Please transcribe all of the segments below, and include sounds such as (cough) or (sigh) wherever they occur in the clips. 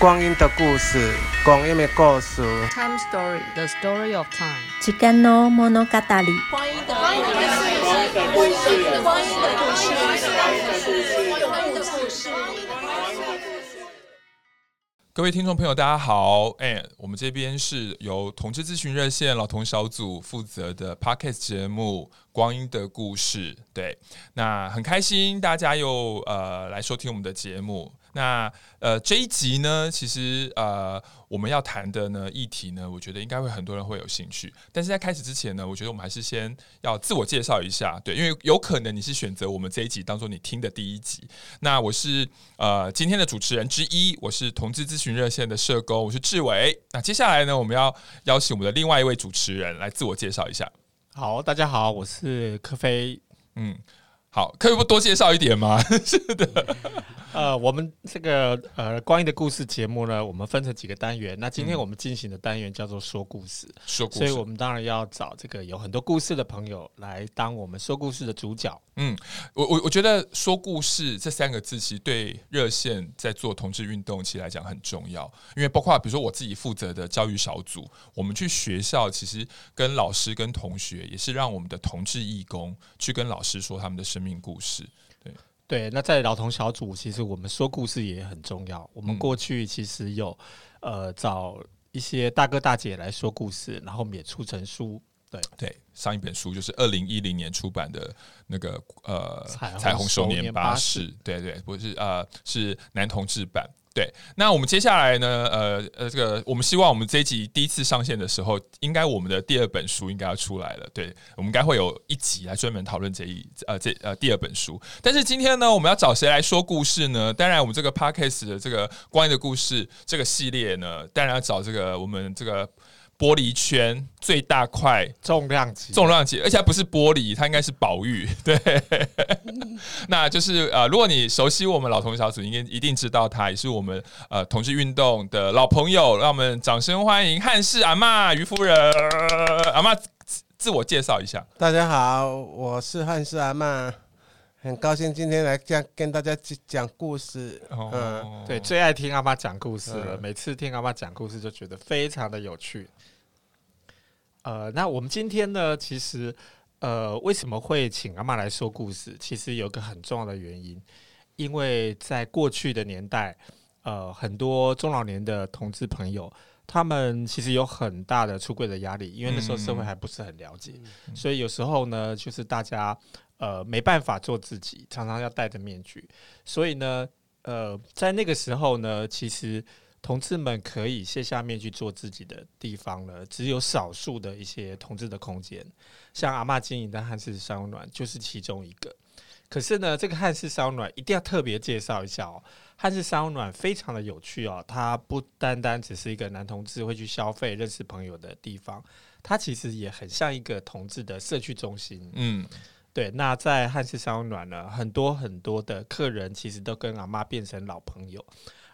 光阴的故事，光阴的故事。Time story, the story of time。时间の物语。光阴的故事，光阴的故事，光阴的故事，光阴的故事。各位听众朋友，大家好。哎，我们这边是由同志咨询热线老同小组负责的 Podcast 节目《光阴的故事》。对，那很开心大家又呃来收听我们的节目。那呃这一集呢，其实呃我们要谈的呢议题呢，我觉得应该会很多人会有兴趣。但是在开始之前呢，我觉得我们还是先要自我介绍一下，对，因为有可能你是选择我们这一集当做你听的第一集。那我是呃今天的主持人之一，我是同志咨询热线的社工，我是志伟。那接下来呢，我们要邀请我们的另外一位主持人来自我介绍一下。好，大家好，我是柯飞。嗯，好，可以不多介绍一点吗？(laughs) 是的。呃，我们这个呃光阴的故事节目呢，我们分成几个单元。那今天我们进行的单元叫做说故事，说故事，所以我们当然要找这个有很多故事的朋友来当我们说故事的主角。嗯，我我我觉得说故事这三个字其实对热线在做同志运动其实来讲很重要，因为包括比如说我自己负责的教育小组，我们去学校其实跟老师跟同学也是让我们的同志义工去跟老师说他们的生命故事。对对，那在老同小组，其实我们说故事也很重要。我们过去其实有呃找一些大哥大姐来说故事，然后我们也出成书。对对，上一本书就是二零一零年出版的那个呃彩彩虹少年巴士，对对，不是呃是男同志版。对，那我们接下来呢？呃呃，这个我们希望我们这一集第一次上线的时候，应该我们的第二本书应该要出来了。对，我们该会有一集来专门讨论这一呃这呃第二本书。但是今天呢，我们要找谁来说故事呢？当然，我们这个 Podcast 的这个关于的故事这个系列呢，当然要找这个我们这个。玻璃圈最大块重量级，重量级，而且它不是玻璃，它应该是宝玉。(laughs) 对，(laughs) 那就是呃，如果你熟悉我们老同小组，应该一定知道他，也是我们呃同志运动的老朋友。让我们掌声欢迎汉氏阿妈于夫人。阿妈自我介绍一下。大家好，我是汉氏阿妈，很高兴今天来讲跟大家讲故事。哦、嗯，对，最爱听阿妈讲故事了。嗯、每次听阿妈讲故事，就觉得非常的有趣。呃，那我们今天呢，其实呃，为什么会请阿妈来说故事？其实有个很重要的原因，因为在过去的年代，呃，很多中老年的同志朋友，他们其实有很大的出柜的压力，因为那时候社会还不是很了解，嗯、所以有时候呢，就是大家呃没办法做自己，常常要戴着面具，所以呢，呃，在那个时候呢，其实。同志们可以卸下面具做自己的地方了，只有少数的一些同志的空间，像阿嬷经营的汉式烧暖就是其中一个。可是呢，这个汉式烧暖一定要特别介绍一下哦。汉式烧暖非常的有趣哦，它不单单只是一个男同志会去消费、认识朋友的地方，它其实也很像一个同志的社区中心。嗯，对。那在汉式烧暖呢，很多很多的客人其实都跟阿嬷变成老朋友。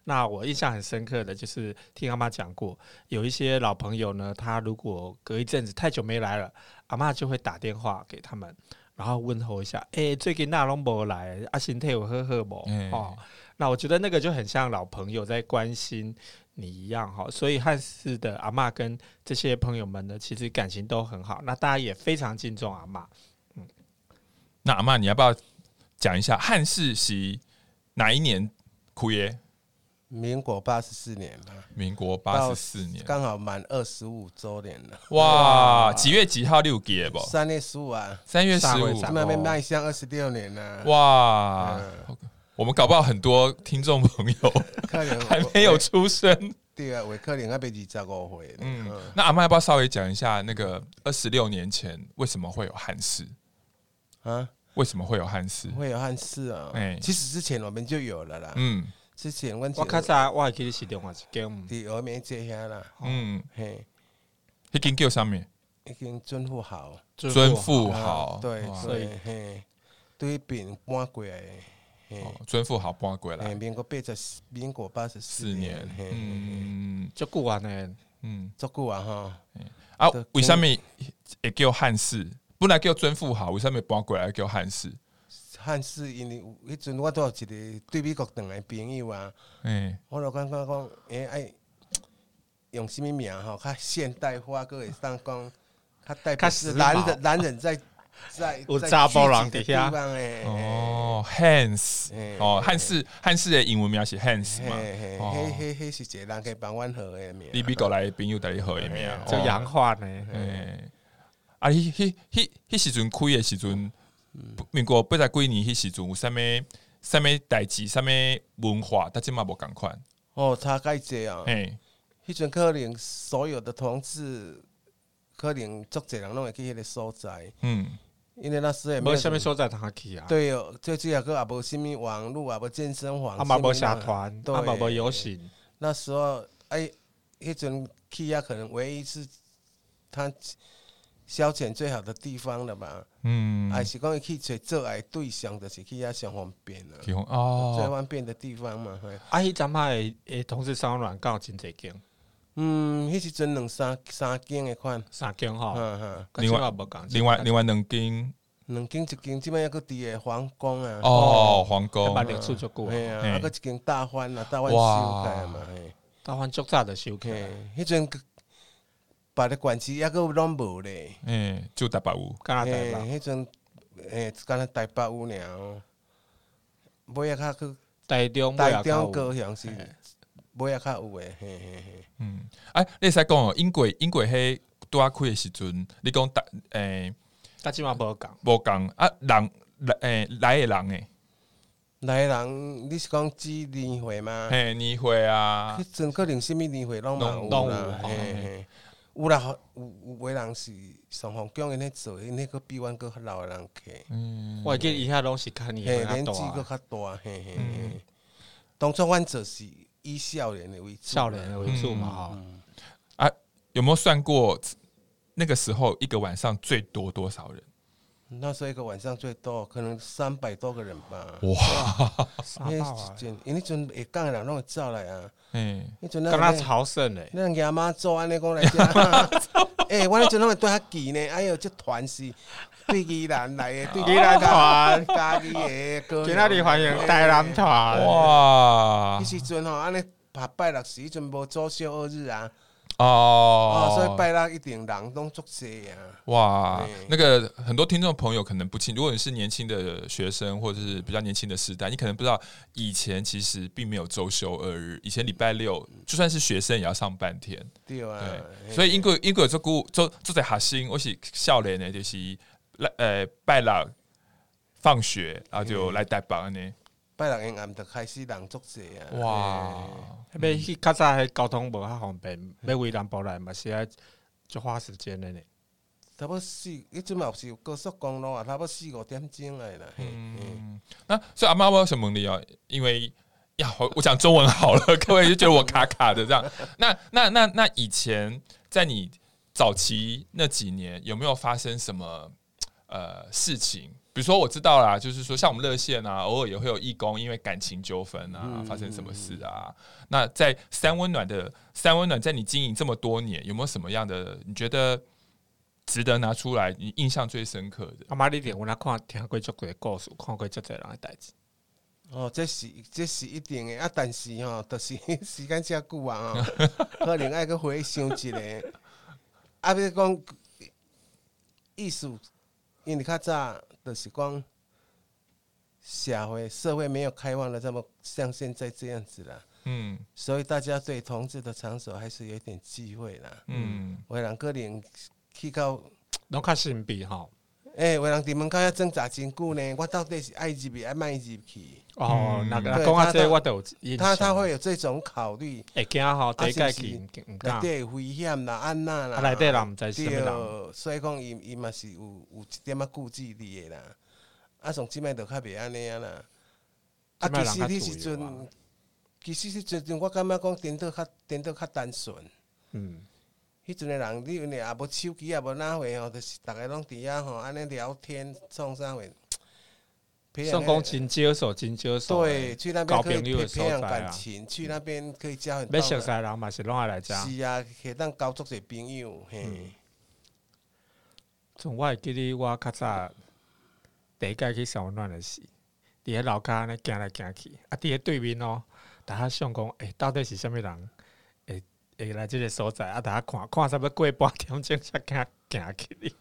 那我印象很深刻的就是听阿妈讲过，有一些老朋友呢，他如果隔一阵子太久没来了，阿妈就会打电话给他们，然后问候一下，哎、欸，最近那拢无来，阿身体有呵呵不？嗯、哦，那我觉得那个就很像老朋友在关心你一样哈，所以汉氏的阿妈跟这些朋友们呢，其实感情都很好，那大家也非常敬重阿妈。嗯，那阿妈你要不要讲一下汉氏是哪一年开的？民国八十四年嘛，民国八十四年，刚好满二十五周年了。哇，几月几号六几不？三月十五啊，三月十五，慢慢迈向二十六年了。哇，我们搞不好很多听众朋友还没有出生。对啊，我可能还没二十五岁。嗯，那阿嬷要不要稍微讲一下那个二十六年前为什么会有汉室啊？为什么会有汉室？会有汉室啊？哎，其实之前我们就有了啦。嗯。之前我较早我会记得是另外一间，伫峨眉街遐啦。嗯，嘿，迄间叫啥物？迄间尊富豪，尊富豪，对，所以嘿，对边搬过来，尊富豪搬过来，民国八十，民国八十四年，嗯，足久啊呢，嗯，足久啊哈。啊，为什么会叫汉室？本来叫尊富豪，为什么搬过来叫汉氏？汉斯，因为有迄阵我都有一个对美国回来朋友啊，嗯，我就感觉讲，诶，爱用什物名吼，较现代化，阁会当讲，较代表是男人，男人在在 (laughs) 有查甫人在伫遐。哦，Hans，嘿哦，汉氏汉氏的英文名是 Hans 嘛，嘿嘿，哦。迄迄迄是一个人可以帮阮号的名。你美国来的朋友带你好的名，就洋化呢。哎，啊，迄迄迄迄时阵开的时阵，民国八十几年迄时阵有啥物啥物代志，啥物文化，但即嘛无共款，哦，差介济啊！嘿，迄阵可能所有的同志，可能足济人拢会去迄个所在，嗯，因为那时候也无啥物所在通去啊？对哦，最主要个也无啥物网络，也无健身房，啊嘛无社团，对。啊嘛无游行，那时候，哎，迄阵去啊，可能唯一是他消遣最好的地方了吧？嗯，还是讲伊去找做爱对象，就是去遐上方便了，起哄最哦，方便的地方嘛。嘿。啊，迄阵仔诶诶，同志三温暖敢有真济间，嗯，迄时阵两三三间的款，三间吼，另外无共，另外另外两间。两间一间，即摆还佫伫诶皇宫啊。哦，皇把宫，历史足久啊，嘿啊，嘿。啊，佫一间大欢啊，大欢哇。修改嘛，嘿，台湾足早就收起，迄阵别的县市抑佫拢无咧，哎，就台北有，敢若台嘿，北，迄阵诶，敢若台北有尔。哦，尾仔较去台中台中高雄是尾仔较有诶，嘿嘿嘿。嗯，哎，你使讲哦，英国英国迄拄啊开的时阵，你讲台诶。大即嘛无共，无共。啊，人来诶来诶人诶，来的人，你是讲指年会吗？嘿，年会啊。迄，阵可能什物年会拢嘛有拢啦，有嘿嘿，有啦，有有诶人是上皇宫因咧做，因迄个比阮个较老的人客。嗯，我会记得伊遐拢是较年嘿，岁较年纪大佫，较大，嘿嘿嗯嘿。当初阮做是以少年的为主，少年的为主嘛嗯。嗯有没有算过那个时候一个晚上最多多少人？那时候一个晚上最多可能三百多个人吧。哇，三迄百啊，阵，因为迄阵会讲的人拢会走来啊。嗯，迄阵敢若朝圣嘞，那阿妈做安尼讲来讲，诶，(laughs) 我迄阵拢会对他记呢。哎呦，这团是对伊人来的，对伊人团家己的歌。今仔日欢迎台南团，哇迄，时阵吼，安尼八拜六时，迄阵无做休二日啊。哦哦，所以拜六一定人都足济啊。哇，那个很多听众朋友可能不清，如果你是年轻的学生或者是比较年轻的时代，你可能不知道以前其实并没有周休二日，以前礼拜六就算是学生也要上半天。对啊。对，所以英国英国做股做做在核心，我是少年的，就是来呃拜六放学，然后就来台北呢。拜六因暗就开始人足济啊。哇，要去较早迄交通无较方便，要为南部来嘛是爱就花时间的呢。差不多四，迄阵嘛是有高速公路啊，差不多四五点钟来啦。嘿嘿嗯，那所以阿妈我有什么问你啊？因为呀，我我讲中文好了，(laughs) 各位就觉得我卡卡的这样。那那那那以前在你早期那几年，有没有发生什么呃事情？比如说我知道啦，就是说像我们热线啊，偶尔也会有义工因为感情纠纷啊，嗯发生什么事啊？那在三温暖的三温暖，在你经营这么多年，有没有什么样的你觉得值得拿出来，你印象最深刻的？阿妈你连我那看听过足多故事，看过足多人的代志。哦，这是这是一定的啊，但是吼、哦，(laughs) 就是时间遮久啊，哦，可能爱去回想一下。(laughs) 啊，要讲艺术，因为较早就是讲社会社会没有开放的这么像现在这样子了，嗯所以大家对同志的场所还是有点忌讳啦。嗯。有的人可能去到，拢较神秘吼。诶、有的人伫门口遐挣扎真久呢，我到底是爱入去，爱卖入去？哦，嗯那个对讲啊，他这我都。他他会有这种考虑。会惊吼，第一届是内。底有危险啦，安那啦，啊，内底人毋知是。所以讲伊伊嘛是有有一点仔顾忌你的啦。啊，从即摆就较袂安尼啊啦。啊，其实迄时阵，其实迄时阵我感觉讲颠倒较颠倒较单纯。嗯，迄阵的人，你因为也无手机，也无哪会吼，就是逐个拢伫遐吼，安尼聊天，创啥会？培养算讲真少数，真少数。对，，去那边交可以朋友的所培培养感情，去那边可以交很要多熟悉的人嘛是拢爱来遮。是啊，可以当交足些朋友，嘿。嗯从我会记得我较早第一届去上温暖的时，伫个楼骹安尼行来行去，啊，伫个对面哦，大家想讲，诶、欸，到底是啥物人？会会来即个所在啊？大家看看差不多过半点钟才行行去。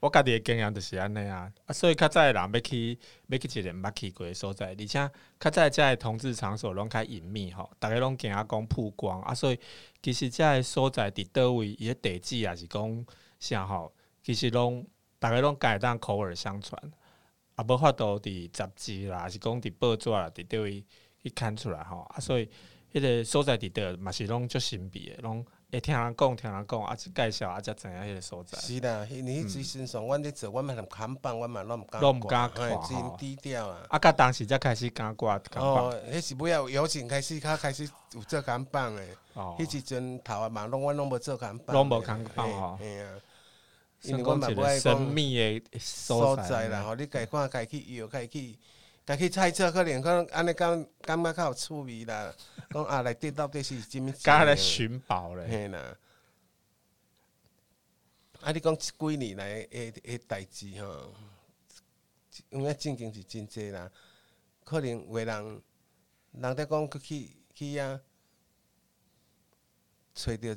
我家己诶经验就是安尼啊，啊，所以较早诶人要去要去一个毋捌去过诶所在，而且较早遮诶同志场所拢较隐秘吼，逐个拢惊讲曝光。啊，所以其实遮诶所在伫倒位，伊诶地址也是讲啥吼，其实拢逐个拢敢会当口耳相传，啊，无法度伫杂志啦，是讲伫报纸啦，伫倒位去看出来吼，啊，所以迄个所在伫倒嘛是拢足神秘诶，拢。会听人讲，听人讲，啊，去介绍，啊，才知影迄个所在。是啦，迄时身上，阮咧做，阮嘛连看板，阮嘛拢毋敢，拢毋敢看，真低调啊。啊，甲当时才开始敢挂看板。哦，迄是尾要有请开始，较开始有做看板诶。哦。迄时阵头啊嘛，拢阮拢无做看板。拢无看板吼。嘿啊。因为阮嘛不爱讲神秘诶所在啦，吼，你家看，家去摇，家去。家去猜测，可能可能安尼感感觉较有趣味啦。(laughs) 讲啊，内底到底是啥物？家来寻宝咧？嘿啦。啊，你讲几年来诶诶代志吼，因为正经是真济啦。可能有个人人哋讲去去啊，找着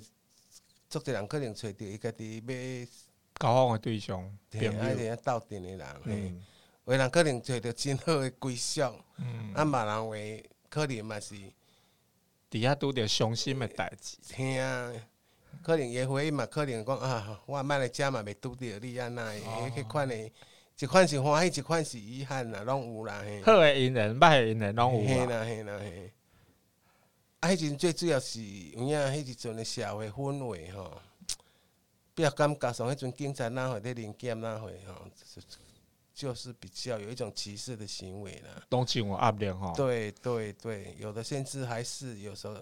足侪人可能找着伊家己要交往的对象，对，啊，一个斗阵诶人。嗯。有人可能找着真好诶归宿，嗯啊，闽人话可能嘛是伫遐拄着伤心诶代志。听啊，可能也会嘛，可能讲啊，我买来遮嘛，未拄着你安那，迄款诶，一款是欢喜，一款是遗憾啦，拢有啦。好诶姻缘，歹诶姻缘拢有。嘿啦嘿啦嘿。啊，迄阵最主要是有影，迄时阵诶社会氛围吼，比较感觉上，迄阵警察哪会咧临检哪会吼。就是比较有一种歧视的行为了，东西我压力哈。对对对，有的甚至还是有时候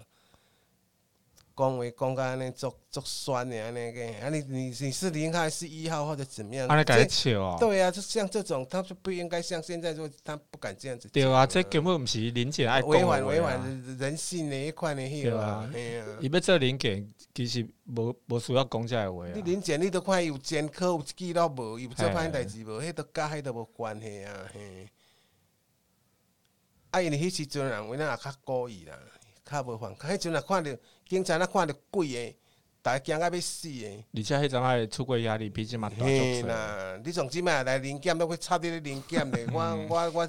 讲话讲安尼足足酸的那个，啊你你你是零号还是一号或者怎么样？啊你敢笑哦？对啊，就像这种，他就不应该像现在说，他不敢这样子。对啊，这根本不是林姐爱违反违反人性的一块的迄个啊。伊要做林检，其实无无需要讲这的话啊。你临检你都看有前科有记录无？有做歹代志无？迄都甲迄都无关系啊。嘿，啊因为迄时阵人为哪也较故意啦。较无犯，迄阵若看着警察，若看着鬼诶，逐个惊到要死诶。而且迄阵还出过压力，比即嘛大。嘿啦，你从即摆来临检，都会插你咧临检咧。(laughs) 我我我，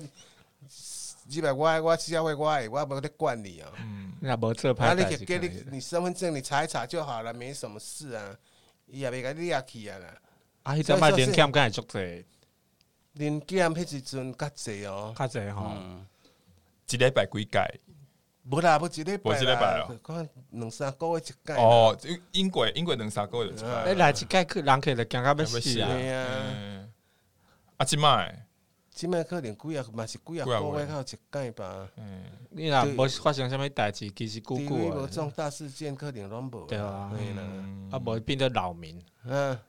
即摆我我社会我诶，我无咧管你哦。嗯，那无做歹代志。给你你身份证，你查一查就好了，没什么事啊。伊也袂甲你掠去啊啦。啊，迄阵摆临检敢会足济？临检迄时阵较济哦，较济吼。一礼拜几届？无啦，无一礼拜咯看两三个月一届。哦，英国英国两三个月一届。哎来一届去人客就惊到要死啊！啊，即摆，即摆可能几啊，嘛是几啊个月后一届吧。嗯，你若无发生啥物代志，其实久久啊。无重大事件可能拢无。对啊，啊，无变做扰民。嗯，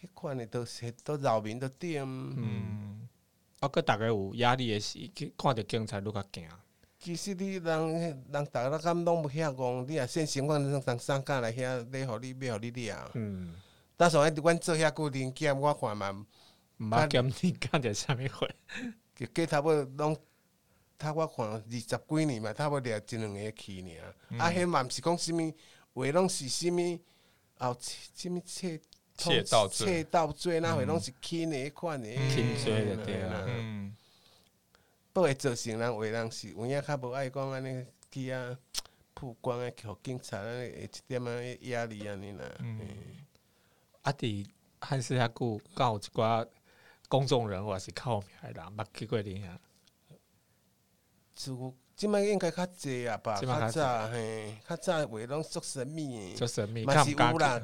迄款的都是都扰民的点。嗯，啊，阁逐个有压力的时，去看着警察愈较惊。其实你人人大家敢拢无遐讲，你啊先情况当当三甲来遐，你互你要互你掠。嗯。但是阮阮做遐固定检，我看嘛，毋捌检你干着啥物货？就计差不多拢，他我看二十几年嘛，差不多掠一两个去尔。嗯、啊，迄嘛毋是讲啥物，话拢是啥物哦，啥物窃窃盗罪，窃盗罪那回拢是轻的迄款的，轻罪的对啦。嗯。不会造成人为人是有影较无爱讲安尼去啊曝光啊，互警察安尼会一点仔压力安尼啦。嗯，啊，伫汉斯遐久，敢有一寡公众人物是靠名诶人，捌去过你遐？就即摆应该较济啊吧？较早嘿，较早话拢足神秘诶，足神秘，嘛是有啦，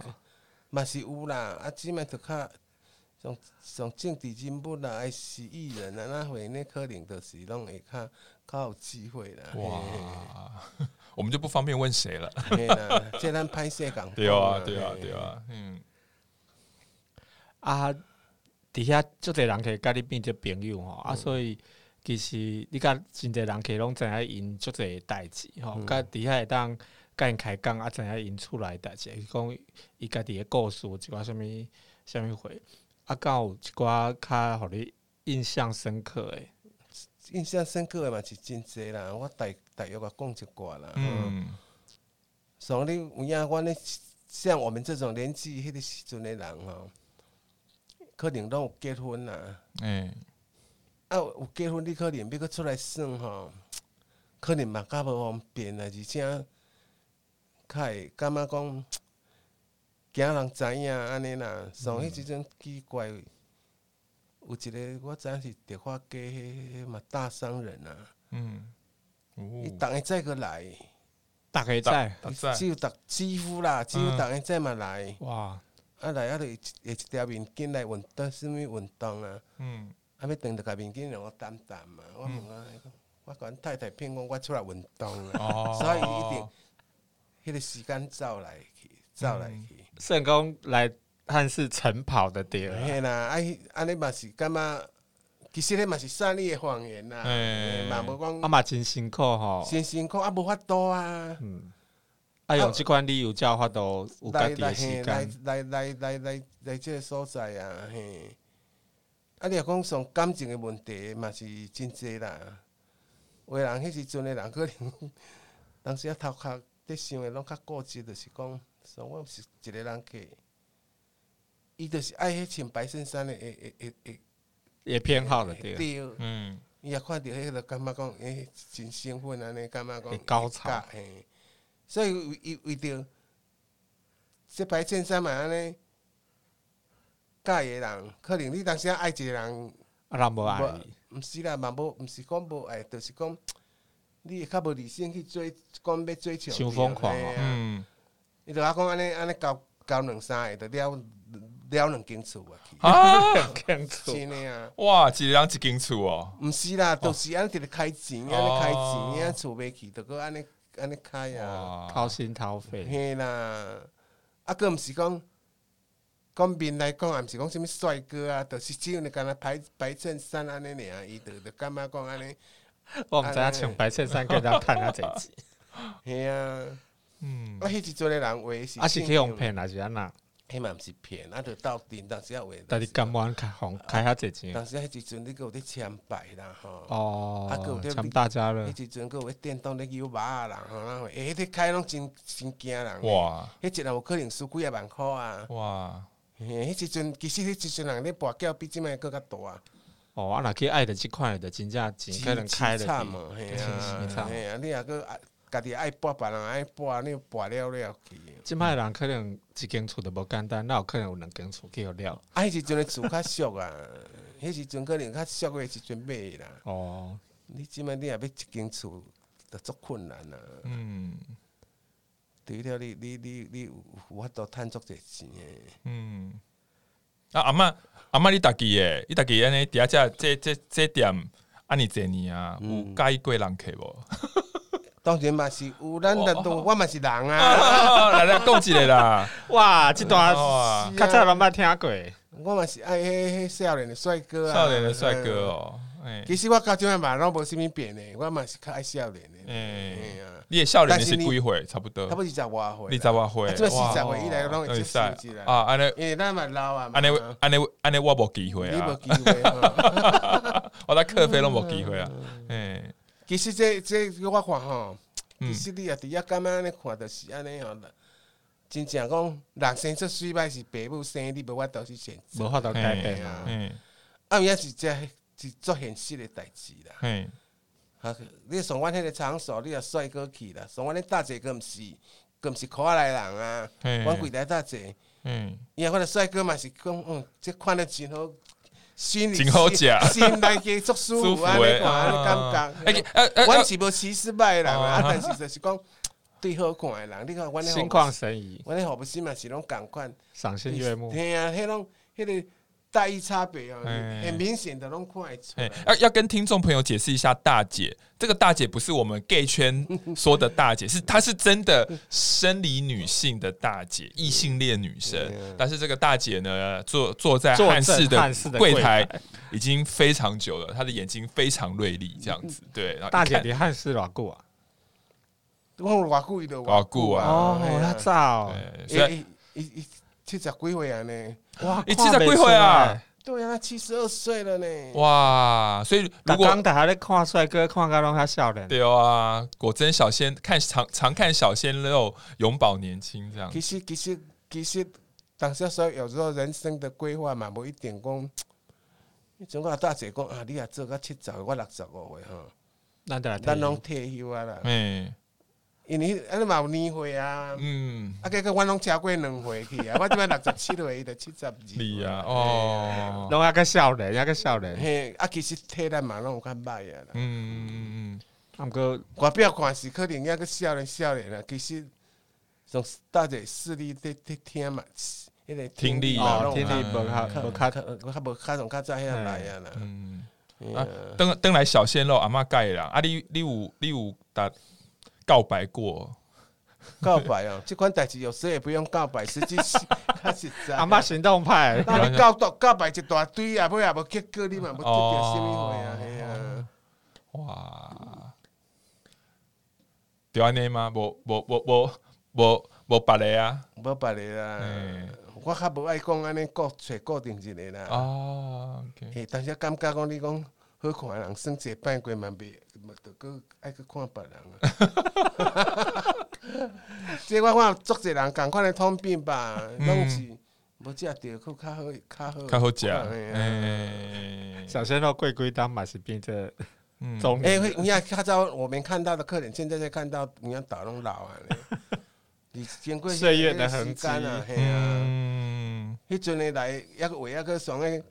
嘛是有啦。啊，即摆着较。像像政治人物啦，还是艺人啊，那会那可能都是拢会较较有机会啦。哇，(laughs) 我们就不方便问谁了。这咱拍摄讲。(laughs) 对啊，对啊，对啊。嗯。啊，底下足侪人可以甲你变做朋友吼，啊，所以其实你甲真侪人可以拢知影因足侪代志吼，甲底下会当甲因开讲啊，知影因厝内代志，讲伊家己诶故事，一寡啥物啥物货。啊，敢有一寡较互你印象深刻诶，印象深刻诶嘛是真济啦，我大大约个讲一寡啦。嗯，所以你有影，我咧像我们这种年纪迄个时阵诶人吼，可能拢有结婚啦。哎，啊，有结婚你可能要搁出来耍吼，可能嘛较无方便啊，而且较会感觉讲惊人知影安尼啦。像迄即种奇怪。有一个我知影是德化街，迄迄嘛大商人啊，嗯，伊逐个再个来，大概在。只有逐几乎啦，只有逐个再嘛来，哇，啊来啊，就一一条面巾来运动，什物运动啊？嗯，啊要等着个面巾让我担担嘛，我问啊，我甲阮太太骗讲我出来运动啊，所以一定迄个时间走来去，走来去，圣公来。汉是晨跑的对，嘿啦，啊，安尼嘛是感觉，其实迄嘛是善意的谎言啦，嘛无讲，啊嘛真辛苦吼，真辛苦啊，无法度啊，嗯，啊用即款理由才有法度有家己的时间，来来来来来来即个所在啊，嘿，啊你若讲从感情的问题嘛是真济啦，有人迄时阵的人可能，(laughs) 当时啊头壳在想的拢较固执，就是讲，说我是一个人去。伊就是爱迄穿白衬衫的，诶诶诶诶，也偏好的对，嗯，伊也看到迄个感觉讲，诶，真兴奋安尼，感觉讲高潮，嘿，所以为为着这白衬衫嘛安尼，介意人，可能你当时爱一个人，啊，人无爱，毋是啦，嘛无，毋是讲无爱，就是讲，你会较无理性去追，讲要追求，伤疯狂哦，嗯，伊就阿讲安尼安尼交交两三个，就了。了两间厝啊，(laughs) 两间厝，真的啊！哇，一人一间厝哦，毋是啦，都是安尼直直开钱，安尼开钱，安厝买起，都个安尼安尼开啊，掏心掏肺，嘿啦，啊，个毋是讲讲面来讲，也毋是讲什么帅哥啊，就是只有你干那白白衬衫安尼尔，伊就就感觉讲安尼，我毋知影穿白衬衫跟人谈啊这集，(laughs) 嘿啊，嗯，啊，迄时阵的人话是，啊是去用骗还是安那？迄嘛毋是骗，啊，着斗阵，当时啊话。但是甘愿开红开遐济钱。当时迄时阵，你搁有咧签牌啦，吼。哦。啊，搁有咧签大家了。迄时阵搁有咧电动咧摇马啊啦，吼，那诶，迄个开拢真真惊人。哇！迄一人有可能输几啊万箍啊。哇！嘿，迄时阵其实迄时阵人咧跋筊比即摆搁较大啊。哦，啊，若去爱的即款的真正钱可能开了。嘛，嘿啊，嘿啊，你若搁爱家己爱跋，别人爱跋，你跋了了去。即摆人可能一间厝都无简单，那有可能有两间厝去互了。啊，迄时阵的厝较俗啊，(laughs) 迄时阵可能较俗的时阵买啦。哦，你即摆你也要一间厝，都足困难啊。嗯，除了你你你你有法度趁足侪钱诶。嗯，啊阿嬷阿嬷你家己诶，你家己安尼底下这这这这店安尼侪年啊，有介意过人客无？当然嘛是有，咱人都我嘛是人啊，(laughs) 来来讲一个啦，(laughs) 哇，这段较早拢捌听过，我嘛是爱迄迄少年的帅哥啊，少年的帅哥哦，其实我到今嘛拢无啥物变的，我嘛是较爱少年的，你的少年是几岁？差不多，差不多二十外岁，二十外岁，这四十岁以来拢会出世啦，啊，安尼，因为咱嘛老啊，安尼安尼安尼我无机会啊，你无机会，(laughs) 我在课费拢无机会啊，哎。其实这这我看吼，其实你也伫遐感觉安尼看，就是安尼吼，真正讲人生出水歹是爸母生，你无法度去选择，无法度改变啊。嗯，啊，也是这是做现实的代志啦。嗯，啊，你上阮迄个场所，你也帅哥去啦。上阮迄大姐，佮毋是，佮毋是可爱人啊。阮柜台大姐，嗯，伊啊，我的帅哥嘛是讲，嗯，这看得真好。心里好食，心内嘅足 (laughs) 舒服，啊！你看，安尼感觉。哎，阮是无歧视歹人啊，但是就是讲对好看的人，你看阮心旷神怡，阮咧何不心嘛是拢共款，赏心悦目。嘿啊，迄种迄个。待遇差别哦，很明显的拢看会出来。要要跟听众朋友解释一下，大姐这个大姐不是我们 gay 圈 (laughs) 说的大姐，是她是真的生理女性的大姐，异性恋女生。但是这个大姐呢，坐坐在汉室的柜台已经非常久了，她的眼睛非常锐利，这样子。对，大姐离汉室偌久啊？我偌久伊都偌久啊？哦，那早，一一一七十几岁啊呢？哇！你七十几岁啊？对啊，他七十二岁了呢。哇！所以如果刚刚大家在看帅哥，看到拢他笑脸。对啊，果真小鲜看常常看小鲜肉，永葆年轻这样。其实其实其实，当时说有时候人生的规划嘛，无一点讲。你总讲大姐讲啊，你也做到七十，我六十五岁吼，咱得来咱拢退休啊啦。嗯，因为安尼嘛有年岁啊。嗯，啊，结果阮拢超过两回去啊，(laughs) 我即摆六十七岁，伊就七十二。你啊，哦，拢还个少年，还个少年。嘿，啊，其实体力嘛拢有较歹啊啦。嗯嗯嗯，啊，毋过外表看是可能抑个少年少年啊，其实从大姐视力在在听嘛。迄个听力听力无较无较无较从较早遐来啊啦。嗯，啊，等等来小鲜肉阿嬷介啦，啊，你你有你有打告白过？告白哦，这款代志有时也不用告白，实际是较实在。阿嬷行动派，那你告告告白一大堆啊，尾也无结果，你嘛无得到什么回啊？哎呀！哇，对安尼吗？无无无无无无别个啊？无别个啊。我较无爱讲安尼固找固定一个啦。哦，嘿，但是感觉讲你讲好看的人算一摆过嘛，袂，着搁爱去看别人啊。即 (laughs) 我看足侪人共款的通病吧，拢是无食着，佫较好，较好，较好食。诶，小鲜肉贵贵当嘛是变这中。诶，你看较早我们看到的客人，现在在看到，你看倒拢老啊。你 (laughs) 经过岁月的痕迹啊，嘿啊，迄阵诶来，抑个为抑个上个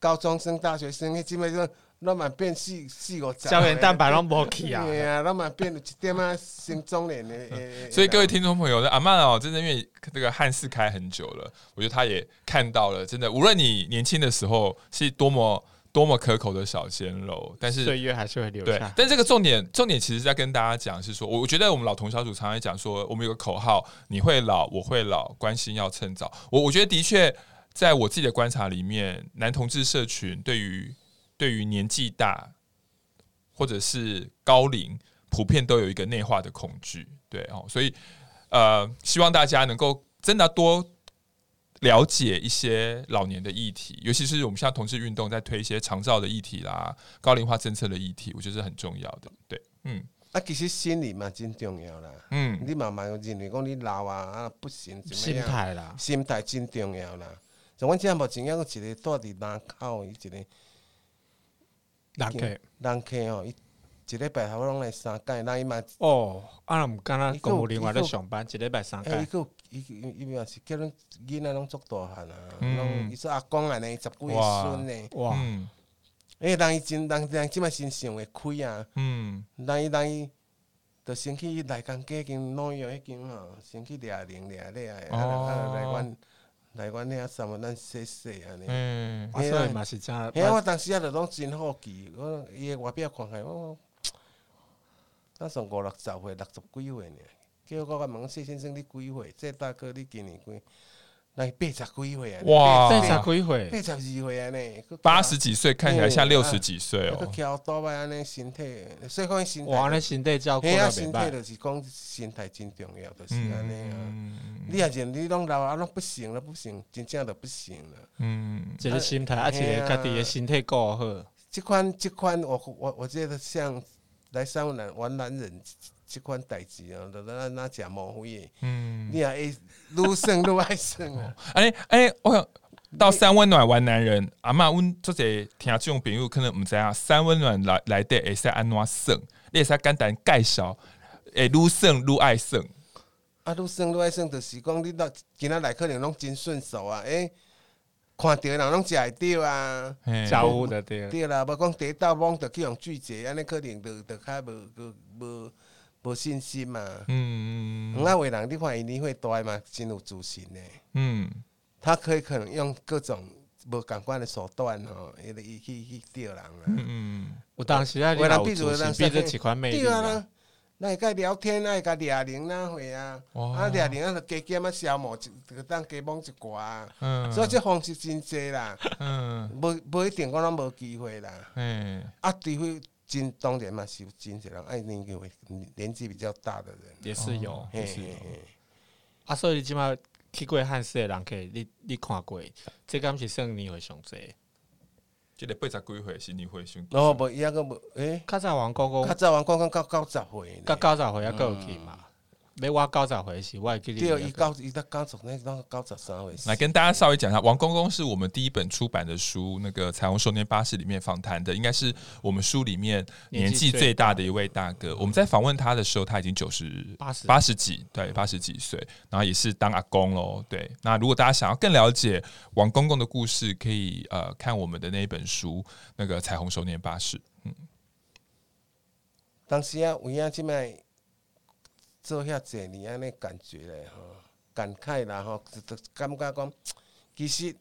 高中生、大学生，迄基本上拢嘛变四四五十，胶原蛋白拢无去啊，对啊，拢嘛变一点啊，新中年诶。所以各位听众朋友，阿曼哦，真的因为这个汉室开很久了，我觉得他也看到了，真的，无论你年轻的时候是多么。多么可口的小鲜肉，但是岁月还是会留下。但这个重点，重点其实在跟大家讲是说，我觉得我们老同小组常常讲说，我们有个口号：你会老，我会老，关心要趁早。我我觉得的确，在我自己的观察里面，男同志社群对于对于年纪大或者是高龄，普遍都有一个内化的恐惧。对哦，所以呃，希望大家能够真的多。了解一些老年的议题，尤其是我们现在同志运动在推一些长照的议题啦、高龄化政策的议题，我觉得是很重要的。对，嗯，啊，其实心理嘛真重要啦。嗯，你慢慢认为讲你老啊啊不行，怎么样？心态啦，心态真重要啦。像我这样目前有一个住伫南口，伊一个人客，人客。哦，伊一礼拜头拢来三届，那伊嘛哦，啊，毋敢若公务另外咧上班，一礼拜三届。伊伊伊嘛是叫恁囡仔拢足大汉啊，拢伊说阿公安尼十几个孙呢，哇！诶，人伊真人人即摆身上会开啊，嗯，人伊人伊，着先去内江街间农药迄间吼，先去掠灵掠掠啊，啊来阮来阮遐三啊咱洗洗安尼，嗯，所以嘛是真。哎，我当时啊，就拢真好奇，我伊个外表看起来，我，(tsk) 那上五六十岁，六十几岁呢。叫我甲问谢先生，你几岁？这大哥你今年几？那八十几岁啊？哇，八十几岁，八十二岁啊？呢，八十几岁看起来像六十几岁哦。跳多吧？安尼身体，所以讲身体，哇，那身体照顾得身体就是讲身体真重要，就是安尼啊。你也认你拢老啊，拢不行了，不行，真正都不行了。嗯，这个心态，而且家己的身体顾好。这款这款，我我我觉得像来三万男玩男人。这款代志啊，都咱咱食毛灰嗯，你也会愈算愈爱算 (laughs) 啊！哎哎，我想到三温暖玩男人，阿嬷，阮做者听这种朋友可能毋知影，三温暖来来的会使安怎算？你会使简单介绍？会愈算愈爱算？啊，愈算愈爱算，就是讲你到今仔来可能拢真顺手啊！诶，看到人拢食会着啊，招呼的对，对啦，无讲第一道网着去用拒绝，安尼可能着着较无无无。无信心嘛，嗯嗯，那为人你看伊年岁大嘛，真有自信呢。嗯，他可以可能用各种无感官的手段吼，伊伊去去钓人啊。嗯，有当时啊，为人比如人比这几款美女啊，那会甲聊天，那会甲掠人那会啊，啊掠人啊，就加减啊消磨一，就当加摸一寡啊。嗯，所以这方式真济啦。嗯，无无一定讲拢无机会啦。嗯，啊，除非。真当然嘛，是有真侪人爱那个年纪比较大的人，也是有，也是有。啊，所以你即摆去过汉室的人，可以你你看过，这敢是算年会上侪？即个八十几岁是你会兄弟，然后无伊抑个无诶，较早王公公较早王公公到九十岁呢，到九十岁还过去嘛？没我九十岁时，我会记得。对，一高一到高十那到九十三岁。来跟大家稍微讲一下，王公公是我们第一本出版的书，那个《彩虹少年巴士》里面访谈的，应该是我们书里面年纪最大的一位大哥。我们在访问他的时候，他已经九十八十八十几，对，八十几岁，然后也是当阿公喽。对，那如果大家想要更了解王公公的故事，可以呃看我们的那一本书，那个《彩虹少年巴士》。嗯，当时啊，有影即卖。做遐侪年安尼感觉咧吼，感慨啦吼，就感觉讲，其实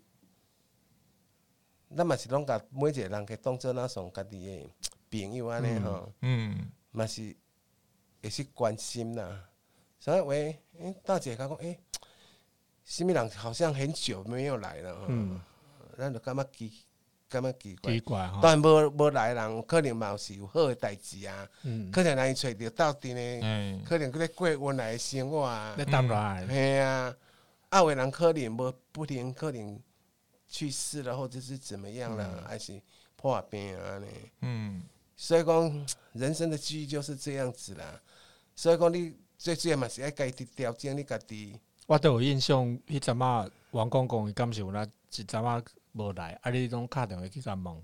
咱嘛是拢甲每一个人去当做那种家己的朋友安尼吼，嗯，嘛是也是关心啦。所以喂，诶，大姐讲讲，诶，什物人好像很久没有来了，嗯，咱就感觉奇。感觉奇怪，奇怪当然无无来的人，可能嘛是有好的代志啊。嗯、可能人伊找着到底呢，嗯、可能佫咧过原来的生活啊。那当然，嘿啊，啊，有的人可能无不停，可能去世了，或者是怎么样了，嗯、还是破病啊呢？嗯，所以讲 (tsk) 人生的机遇就是这样子啦。所以讲你最主要嘛是爱家己调整你家己。我都有印象，迄阵啊，王公公伊敢是有那一阵啊。无来，啊！你拢敲电话去甲问，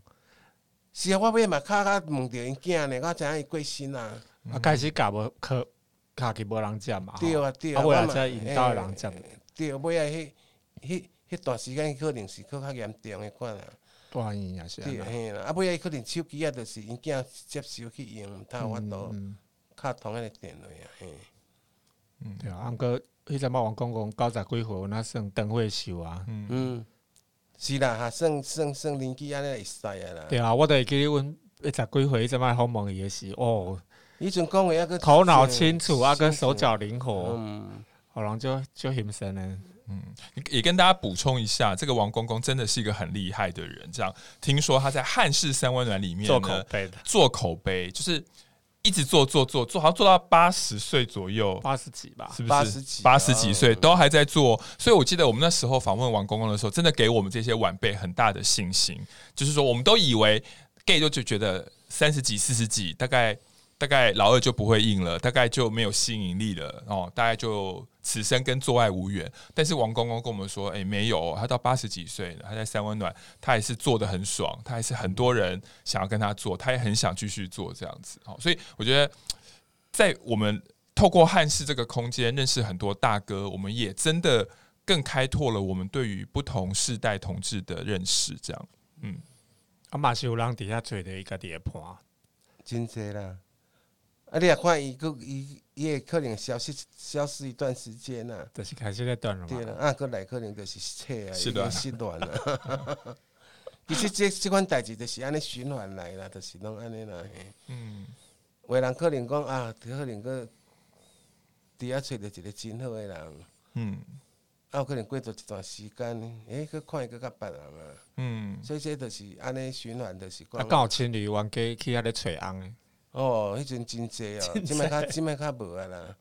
是啊，我尾嘛敲敲问着因囝呢，我知影伊过身啊。啊，开始教无敲敲去无人接嘛。对啊，对啊，尾啊才引导人接。对，尾啊，迄迄迄段时间可能是较较严重诶款啊。大院也是。对，嘿啦，啊，尾啊，可能手机啊，着是因囝接收去用，他有法度敲同样诶电话啊，嘿。嗯，对啊，啊，毋过迄阵嘛，王公公九十几岁，那算长岁数啊。嗯。是啦，哈，算算算年纪安尼会使啊啦。对啊，我都会记得阮一十几岁阵摆访问伊诶时，哦，以前讲话抑个头脑清楚，啊个手脚灵活，嗯，好人就就很神呢。嗯，也跟大家补充一下，这个王公公真的是一个很厉害的人。这样，听说他在汉室三温暖里面做口碑的，做口碑就是。一直做做做做，好像做到八十岁左右，八十几吧，是不是？八十几，八十几岁都还在做。所以我记得我们那时候访问王公公的时候，真的给我们这些晚辈很大的信心。就是说，我们都以为 gay 就就觉得三十几、四十几，大概。大概老二就不会硬了，大概就没有吸引力了哦，大概就此生跟做爱无缘。但是王公公跟我们说，哎、欸，没有，他到八十几岁了，他在三温暖，他也是做的很爽，他还是很多人想要跟他做，他也很想继续做这样子。哦，所以我觉得，在我们透过汉室这个空间认识很多大哥，我们也真的更开拓了我们对于不同世代同志的认识。这样，嗯，阿马修让底下吹的一个碟盘，真济啦。啊！你也看伊个伊伊也可能消失消失一段时间呐，就是开始在断了嘛。对了，啊，过来可能就是切啊，已经失恋了。(laughs) 其实这这款代志就是安尼循环来啦，就是拢安尼啦。嗯，有人可能讲啊，可能个底下找着一个真好诶人。嗯，啊，有可能过咗一段时间，诶、欸，去看伊个较别人啊。嗯，所以这就是安尼循环，就是讲。啊，刚好情侣冤家去遐咧找翁。哦，迄阵 (laughs) 真济哦，即摆较即摆较无啊啦。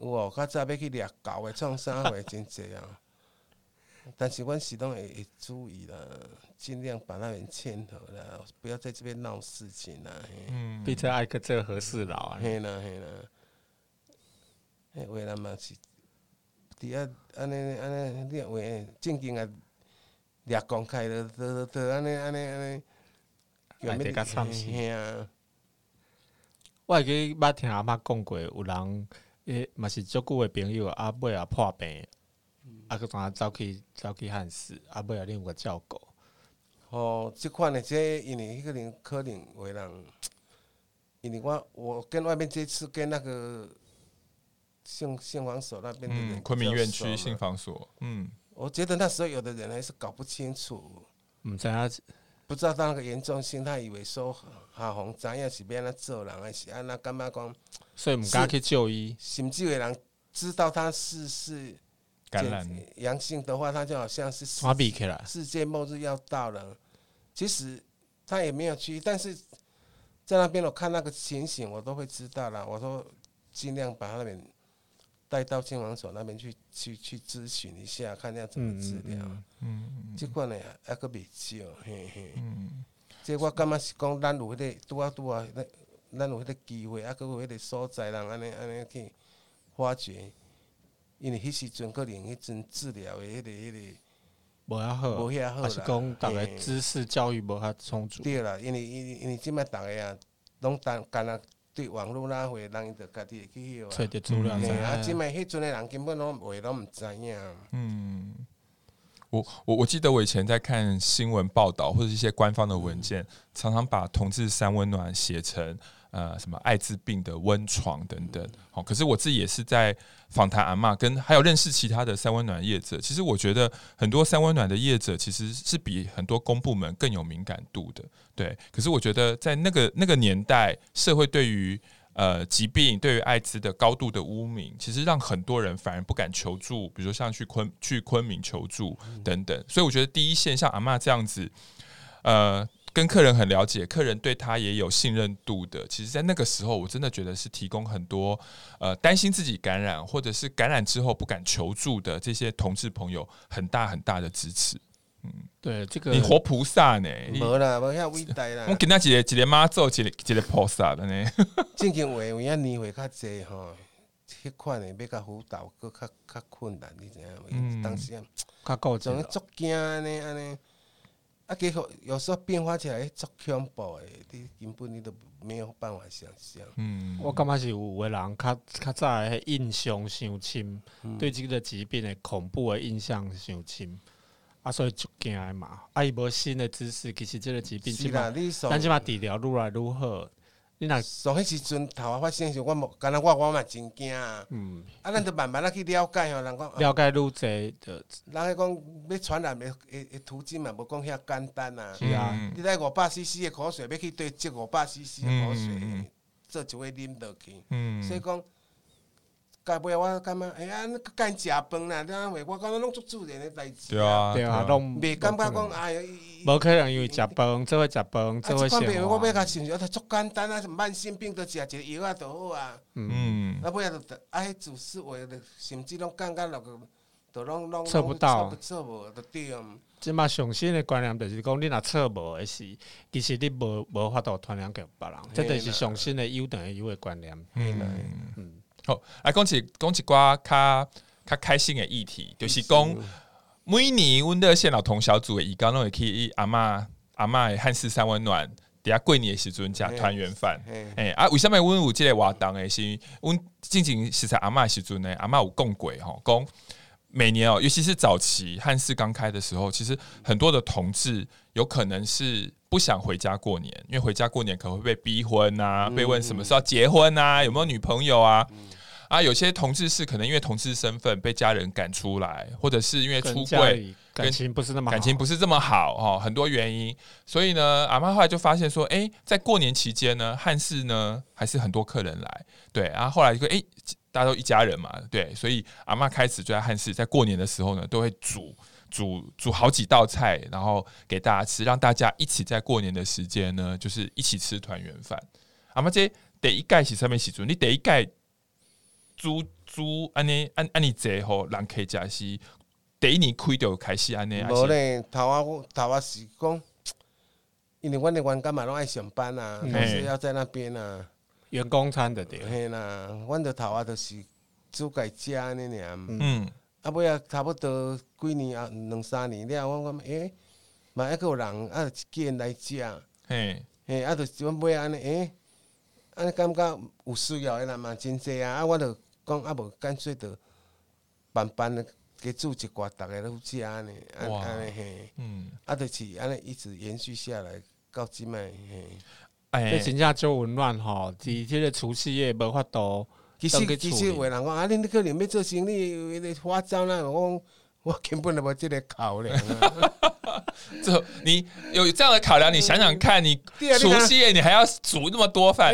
有哦，较早要去掠狗诶，创啥货真济啊。(laughs) 但是阮始终会会注意啦，尽量把那边牵头啦，不要在这边闹事情啦。嗯，比较爱个这个和事佬啊。嘿啦嘿啦，诶，为了嘛是，伫遐安尼安尼，你话正经啊，掠公开的，都都安尼安尼安尼，爱得较惨些。我会记捌听阿嬷讲过，有人诶嘛是足久诶朋友，阿尾也破病，啊，搁怎啊走去走去汉室，阿尾也另有个照顾。哦，即款诶，这因为迄个人可能有人，因为我我跟外面这次跟那个信信访所那边的人，昆明院区信访所，嗯，我觉得那时候有的人还是搞不清楚，毋知影。不知道他那个严重性，他以为说哈红怎样是变那做人，还是安那干嘛讲？所以唔敢去就医。甚至有人知道他是是感染阳性的话，他就好像是世界末日要到了。其实他也没有去，但是在那边我看那个情形，我都会知道了。我说尽量把他们带到健保所那边去去去咨询一下，看要怎么治疗。嗯这款呢还佫未少，嘿嘿。嗯这我感觉是讲，咱有迄个拄啊拄啊，咱咱有迄个机会，还，佫有迄个所在，人安尼安尼去发掘。因为迄时阵可能迄阵治疗的迄个迄个无遐好，无遐好还是。讲逐个知识教育无遐充足。对啦，因为因为因为即摆逐个啊，拢单干啊对网络那会，人伊就家己会去晓找啊。着资料嘿啊，即摆迄阵的人根本拢话拢毋知影。嗯，我我我记得我以前在看新闻报道或者一些官方的文件，常常把同志三温暖写成呃什么艾滋病的温床等等。好，可是我自己也是在访谈阿嬷，跟还有认识其他的三温暖业者。其实我觉得很多三温暖的业者其实是比很多公部门更有敏感度的。对，可是我觉得在那个那个年代，社会对于呃，疾病对于艾滋的高度的污名，其实让很多人反而不敢求助，比如说像去昆去昆明求助等等。所以我觉得第一线像阿嬷这样子，呃，跟客人很了解，客人对他也有信任度的。其实，在那个时候，我真的觉得是提供很多呃担心自己感染，或者是感染之后不敢求助的这些同志朋友很大很大的支持。嗯对这个你活菩萨呢？你无啦，无遐伟大我啦。跟他一个一个妈做，一个一个菩萨的呢。正经话有影年会较济吼，迄款的要较辅导，佫较较困难，你知影嗯？当时啊，较够正总足惊安尼安尼，啊，结果有时候变化起来足恐怖的，你根本你都没有办法想象。嗯，我感觉是有诶人较较早诶印象伤深，对即个疾病的恐怖的印象伤深，啊，所以足惊诶嘛。啊，伊无新的知识，其实即个疾病即是啦，你上咱即码治疗愈来愈好。你若从迄时阵头啊发生时，我无，敢若我我嘛真惊啊！嗯啊，咱着慢慢仔去了解吼，人讲，啊了解愈济的，人迄讲要传染的的的途径嘛，无讲遐简单啊。是啊，嗯你来五百 CC 的口水，要去对接五百 CC 的口水嗯嗯嗯，做一位啉落去。嗯所以讲，到尾我感觉，哎呀，你佮干食饭啦，这样话，我感觉拢足自然的代志。对啊，对啊，拢袂感觉讲，哎呀，无可能因为食饭，做伙食饭，啊，做伙生这款病我要活。甲想想，足简单啊，慢性病都食一个药啊就好啊。嗯啊，尾啊，就啊，迄自视为的，甚至拢感觉落去，都拢拢测不到测测无就对啊。即嘛上新的观念就是讲，你若测无的是，其实你无无法度传染给别人，这就是上新的优等于优的观念。嗯嗯，好，来讲一讲一寡较较开心的议题，就是讲每年阮的县老同小组的义工拢会去阿嬷阿嬷的汉室三温暖，底下过年的时阵食团圆饭。嘿诶啊，为什么阮有即个活动的是，阮进前是在阿嬷的时阵呢？阿嬷有讲过吼，讲每年哦，尤其是早期汉室刚开的时候，其实很多的同志有可能是不想回家过年，因为回家过年可能会被逼婚啊，被问什么时候要结婚啊，有没有女朋友啊？啊，有些同志是可能因为同志身份被家人赶出来，或者是因为出柜。感情不是那么好感情不是这么好哦，很多原因，所以呢，阿嬷后来就发现说，哎、在过年期间呢，汉室呢还是很多客人来，对，然后后来就哎、大家都一家人嘛，对，所以阿嬷开始就在汉室，在过年的时候呢，都会煮煮煮好几道菜，然后给大家吃，让大家一起在过年的时间呢，就是一起吃团圆饭。阿嬷这得一盖洗上面洗煮，你得一届煮煮安尼安安尼坐吼，人客食是第一年开就开始安尼，啊无咧，头啊，我头啊是讲，因为阮的员工嘛拢爱上班啊，嗯都是要在那边啊，员工餐的对。嘿啦，阮的头啊就是煮家食安尼尔，嗯啊尾啊差不多几年啊两三年了，我讲诶，嘛还佫有人啊一家人来食，嘿。嘿，啊就是阮尾安尼诶，安尼感觉有需要的人嘛真济啊，啊我就讲啊无干脆着慢慢的加煮一寡，逐个都食安尼，安哇安尼嘿。嗯，啊，就是安尼一直延续下来，到即卖嘿。哎这，真正足混乱吼，伫即个除夕夜无法度。其实其实有的人讲啊，恁可能要做生意，有迄个花招那我讲我根本就无即个考量啊。(laughs) 这你有这样的考量，你想想看，你除夕夜你还要煮那么多饭，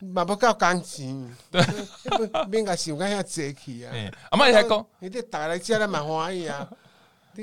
嘛不够工钱，对，免甲想甲遐济去啊。哎，阿妈你还讲，你这大家来食，咱嘛欢喜啊。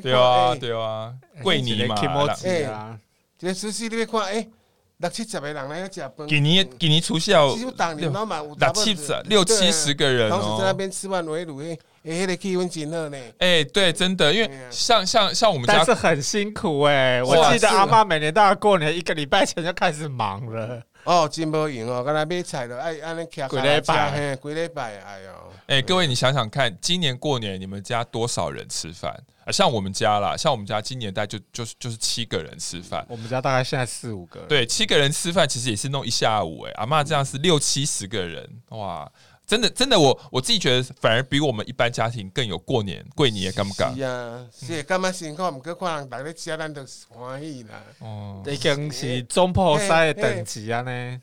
对啊欸对啊，桂尼嘛，一个 kimochi 欸啊，一个厨师你要看，诶，六七十个人来要食饭。今年今年除夕有几乎当年嘛有六七十六七十个人同时在那哦。边吃饭围炉，诶，诶，迄个气温真好呢。哎，对，真的，因为像像像我们家但是很辛苦哎、我哇记得阿妈每年到了过年一个礼拜前就开始忙了。哦，真无用哦，刚才买菜了，哎安尼徛几礼拜嘿，几礼拜，哎呦，哎，各位，你想想看，今年过年你们家多少人吃饭？啊，像我们家啦，像我们家今年大概就就是就是七个人吃饭。我们家大概现在四五个人，对，七个人吃饭其实也是弄一下午哎、阿妈这样是六七十个人哇，真的真的我我自己觉得反而比我们一般家庭更有过年过年的感觉是啊，是感觉辛苦，毋过看人逐个食，咱就是欢喜啦。哦。已经是中破塞的等级啊呢。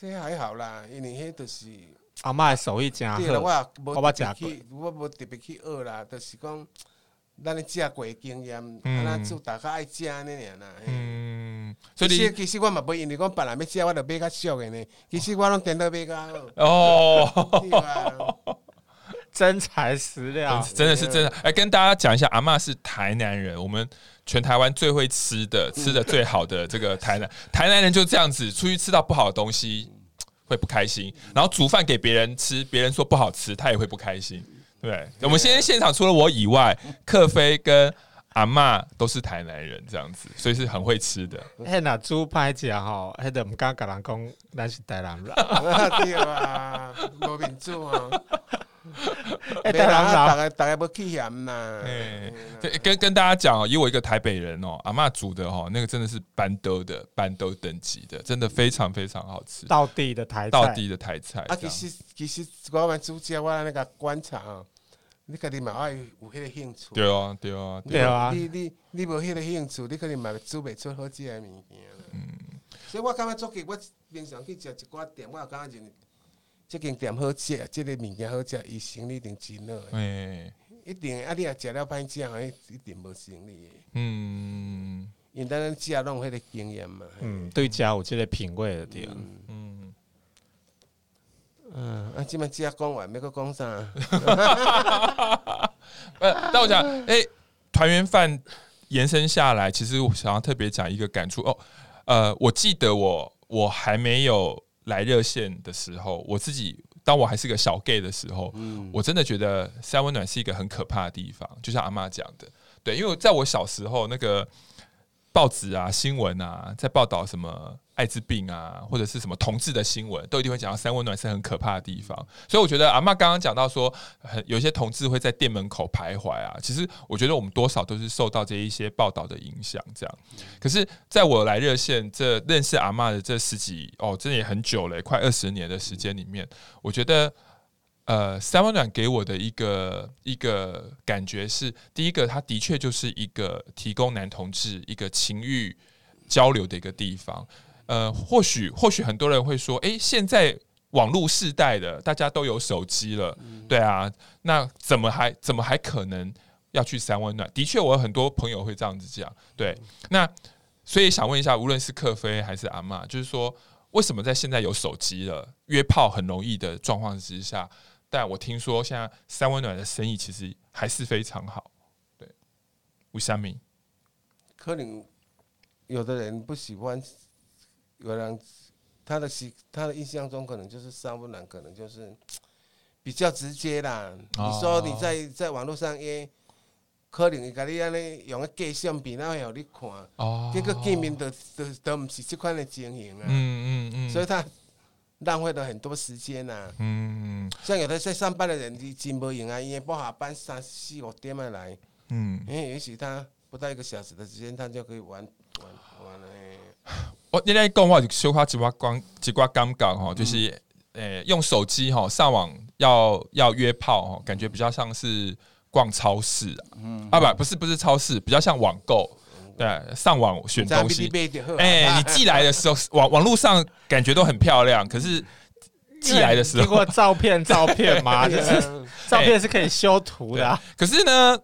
这还好啦，因为迄就是，阿妈的手艺真好，我食过去，我无特别去学啦，就是讲，咱咧食过的经验，嗯啊，咱做大家爱食安尼尔啦。嘿嗯，所其以实其实我嘛无因为讲别人要食，我就买较俗的呢。其实我拢点到买较好，哦，真材实料。真的是真的。哎，跟大家讲一下，阿嬷是台南人，我们全台湾最会吃的、吃的最好的这个台南台南人就这样子，出去吃到不好的东西会不开心，然后煮饭给别人吃，别人说不好吃，他也会不开心。对，我们现在现场除了我以外，克菲跟阿嬷都是台南人，这样子，所以是很会吃的。迄若煮歹食吼，迄个毋敢甲人讲咱是台南人。对啊，无面子啊。哎，(laughs) 台南台南人大概大概不去嫌啦。哎，对，跟跟大家讲哦，以我一个台北人哦，阿嬷煮的哦，那个真的是班兜的班兜等级的，真的非常非常好吃，到地的台菜，道地的台菜。啊，其实其实我们煮食，我安尼甲观察哦，你家己嘛爱有迄个兴趣。对啊，对啊，对啊你你你无迄个兴趣，你可能嘛煮袂出好食的物件。嗯，所以我感觉做起我平常去食一寡店，我也感觉认这间店好食，即个物件好食，伊生意一定真好的。哎，一定啊！你若食了歹食，迄一定无生意的。嗯因为咱食拢有迄个经验嘛。嗯，对食有即个品味的对。嗯，嗯，啊，即摆食讲完，要阁讲啥？(laughs) 呃，但我讲，哎，团圆饭延伸下来，其实我想要特别讲一个感触哦。呃，我记得我我还没有来热线的时候，我自己当我还是个小 gay 的时候，我真的觉得三温暖是一个很可怕的地方，就像阿妈讲的，对，因为在我小时候那个。报纸啊、新闻啊，在报道什么艾滋病啊，或者是什么同志的新闻，都一定会讲到三温暖是很可怕的地方。所以我觉得阿嬷刚刚讲到说，很有些同志会在店门口徘徊啊。其实我觉得我们多少都是受到这一些报道的影响。这样，可是在我来热线这认识阿嬷的这十几哦，真的也很久了，快二十年的时间里面，我觉得。呃，三温暖给我的一个一个感觉是，第一个，它的确就是一个提供男同志一个情欲交流的一个地方。呃，或许或许很多人会说，诶，现在网络世代的大家都有手机了，对啊，那怎么还怎么还可能要去三温暖？的确，我有很多朋友会这样子讲。对，那所以想问一下，无论是克菲还是阿妈，就是说，为什么在现在有手机了，约炮很容易的状况之下？但我听说现在三温暖的生意其实还是非常好，对。为什么？可能有的人不喜欢，有人他的习他的印象中可能就是三不男，可能就是 (tsk) 比较直接啦。哦、你说你在在网络上约，可能伊甲你安尼用个假相片，然后让你看，哦，结果见面都都都唔是这款的情形啊。嗯嗯嗯，所以他。浪费了很多时间呐、啊，嗯，像有的在上班的人，你真无用啊，因为不下班三四五点啊来，嗯，因为也许他不到一个小时的时间，他就可以玩玩玩了。(laughs) 我你来讲，我就小可几挂光几挂感觉哈，就是诶、欸、用手机哈上网要要约炮哈，感觉比较像是逛超市啊，嗯、啊不不是不是超市，比较像网购。对，上网选东西，哎、欸，你寄来的时候，(laughs) 网网络上感觉都很漂亮，可是寄来的时候，经过照片照片嘛，(laughs) 就是照片是可以修图的。可是呢，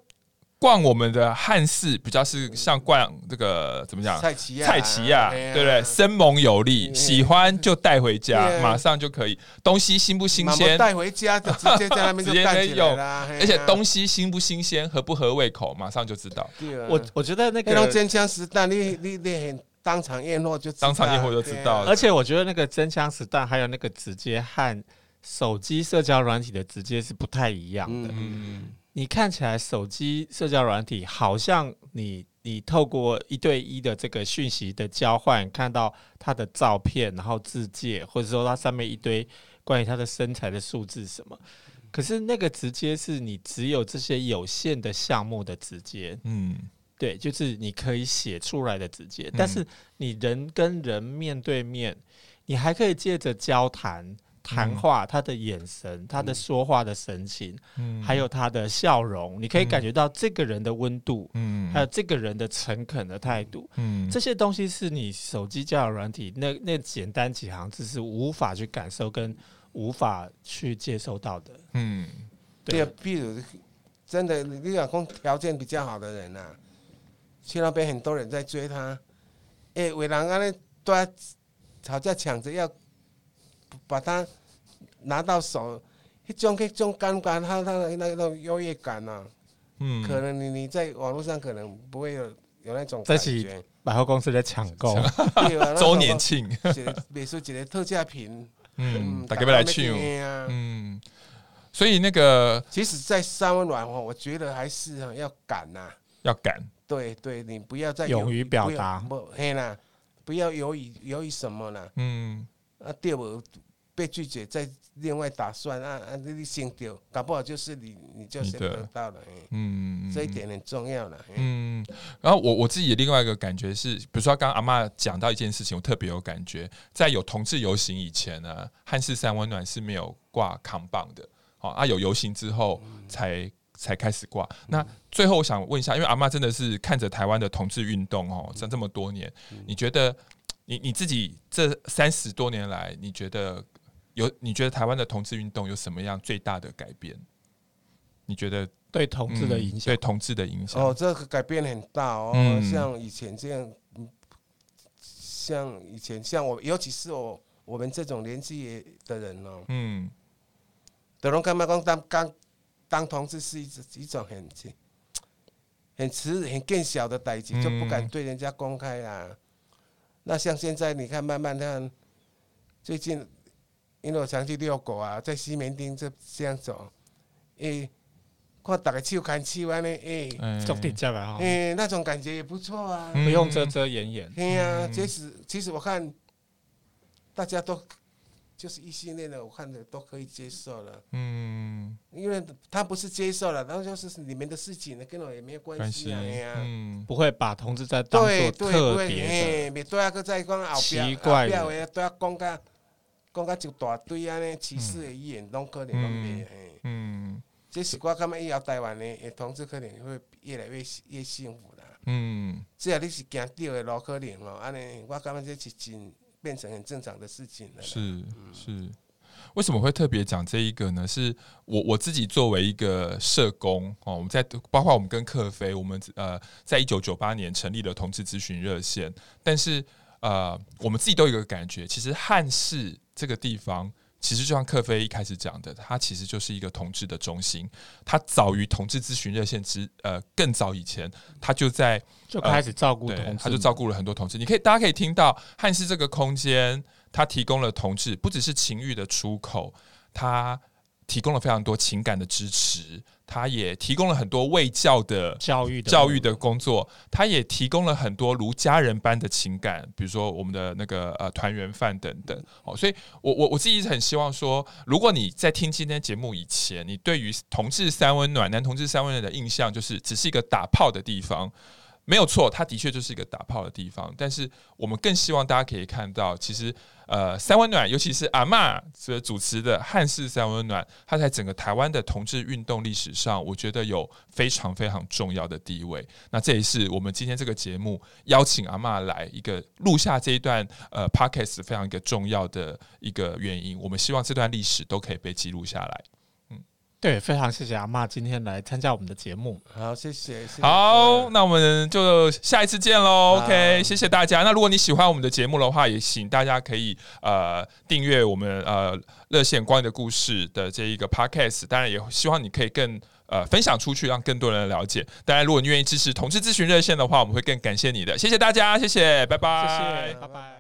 逛我们的汉室比较是像逛这个怎么讲？菜奇亚，菜奇亚，对不对？生猛有力，喜欢就带回家，马上就可以。东西新不新鲜？带回家就直接在那边就 (laughs) 干起来了。而且东西新不新鲜，合不合胃口，马上就知道。我我觉得那个那种坚强时代，你你你很。当场验货就知道当场验货就知道而且我觉得那个真枪实弹，还有那个直接和手机社交软体的直接是不太一样的。嗯嗯你看起来手机社交软体好像你你透过一对一的这个讯息的交换，看到他的照片，然后自介，或者说它上面一堆关于他的身材的数字什么。可是那个直接是你只有这些有限的项目的直接，嗯对，就是你可以写出来的直接。但是你人跟人面对面，你还可以借着交谈。谈话，他的眼神，他的说话的神情，嗯。还有他的笑容，你可以感觉到这个人的温度，嗯。还有这个人的诚恳的态度。嗯。这些东西是你手机交友软体那那简单几行字是无法去感受跟无法去接收到的。嗯。对，比如真的，你老公条件比较好的人啊，去那边很多人在追他，哎、欸，伟人啊，那都要吵架抢着要把它拿到手，一种一种感觉，他他的那种优越感啊，嗯。可能你你在网络上可能不会有有那种这是感觉。百货公司在抢购，周年，庆，美术节的特价品，嗯，大家要来去，啊。嗯，所以那个其实，在三温暖哦，我觉得还是要敢呐。要敢，对对，你不要再勇于表达。不嘿啦，不要犹豫犹豫什么啦。嗯啊，第二被拒绝，再另外打算啊啊，你先丢，搞不好就是你你就先得到了，嘿。嗯，这一点很重要了。嗯，然后我我自己另外一个感觉是，比如说刚刚阿嬷讲到一件事情，我特别有感觉，在有同志游行以前呢，汉室三温暖是没有挂扛棒的，好啊，有游行之后才才开始挂。那最后我想问一下，因为阿嬷真的是看着台湾的同志运动哦，这这么多年，你觉得你你自己这三十多年来，你觉得有你觉得台湾的同志运动有什么样最大的改变？你觉得对同志的影响嗯对。同志的影响？哦，这个改变很大哦，嗯像以前这样，嗯像以前像我，尤其是我我们这种年纪的人哦，嗯德隆干嘛刚当刚当同志是一一种很很迟很更小的代志，就不敢对人家公开啦。那像现在你看，慢慢看，最近因为我常去遛狗啊，在西门町这这样走，诶、看大家手牵手安尼，诶、诶，那种感觉也不错啊。嗯。不用遮遮掩掩。对呀、嗯。其实其实我看大家都就是异性恋的，我看着都可以接受了。嗯，因为他不是接受了，然后就是你们的事情呢，跟我也没有关关系系啊。嗯不会把同志在当对做特对对，别的。嘿，别对啊，个在讲后奇边后边话对啊，讲甲讲甲一大堆安尼歧视的语言，拢可能拢袂。嘿，嗯这是我感觉以后台湾的的同志可能会越来越越幸福啦。嗯只要你是行对的路，可能哦，安尼我感觉这是真变成很正常的事情了。是是。为什么会特别讲这一个呢？是我我自己作为一个社工哦，我们在包括我们跟克菲，我们呃，在一九九八年成立了同志咨询热线，但是呃，我们自己都有一个感觉，其实汉室这个地方，其实就像克菲一开始讲的，它其实就是一个同志的中心，它早于同志咨询热线之呃更早以前，它就在就开始照顾对同，志，他就照顾了很多同志。你可以，大家可以听到汉斯这个空间，它提供了同志不只是情欲的出口，它提供了非常多情感的支持，它也提供了很多卫教的教育的教育的工作，他也提供了很多如家人般的情感，比如说我们的那个呃团圆饭等等。哦，所以我我我自己一直很希望说，如果你在听今天节目以前，你对于同志三温暖、男同志三温暖的印象就是只是一个打炮的地方。没有错，它的确就是一个打炮的地方。但是我们更希望大家可以看到，其实呃，三温暖，尤其是阿嬷所主持的汉室三温暖，它在整个台湾的同志运动历史上，我觉得有非常非常重要的地位。那这也是我们今天这个节目邀请阿嬷来一个录下这一段呃 podcast 非常一个重要的一个原因。我们希望这段历史都可以被记录下来。对，非常谢谢阿妈今天来参加我们的节目。好，谢谢。谢谢好，那我们就下一次见喽。OK，好谢谢大家。那如果你喜欢我们的节目的话，也请大家可以呃订阅我们呃热线关于的故事的这一个 Podcast。当然，也希望你可以更呃分享出去，让更多人了解。当然，如果你愿意支持同志咨询热线的话，我们会更感谢你的。谢谢大家，谢谢，拜拜，谢谢，拜拜。